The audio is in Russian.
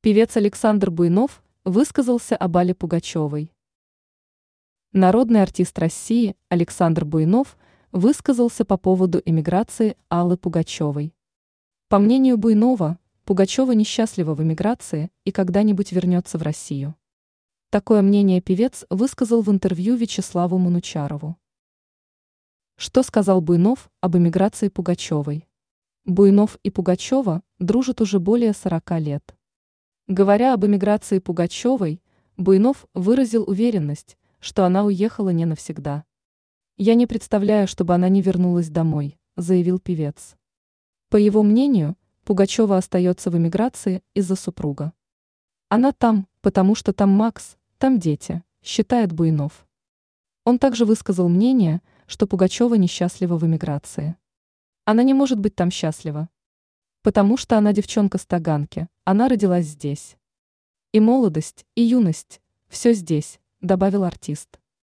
Певец Александр Буйнов высказался об Алле Пугачевой. Народный артист России Александр Буйнов высказался по поводу эмиграции Аллы Пугачевой. По мнению Буйнова, Пугачева несчастлива в эмиграции и когда-нибудь вернется в Россию. Такое мнение певец высказал в интервью Вячеславу Манучарову. Что сказал Буйнов об эмиграции Пугачевой? Буйнов и Пугачева дружат уже более 40 лет. Говоря об эмиграции Пугачевой, Буйнов выразил уверенность, что она уехала не навсегда. «Я не представляю, чтобы она не вернулась домой», – заявил певец. По его мнению, Пугачева остается в эмиграции из-за супруга. Она там, потому что там Макс, там дети, считает Буйнов. Он также высказал мнение, что Пугачева несчастлива в эмиграции. Она не может быть там счастлива. Потому что она девчонка с Таганки, она родилась здесь. И молодость, и юность – все здесь, добавил артист.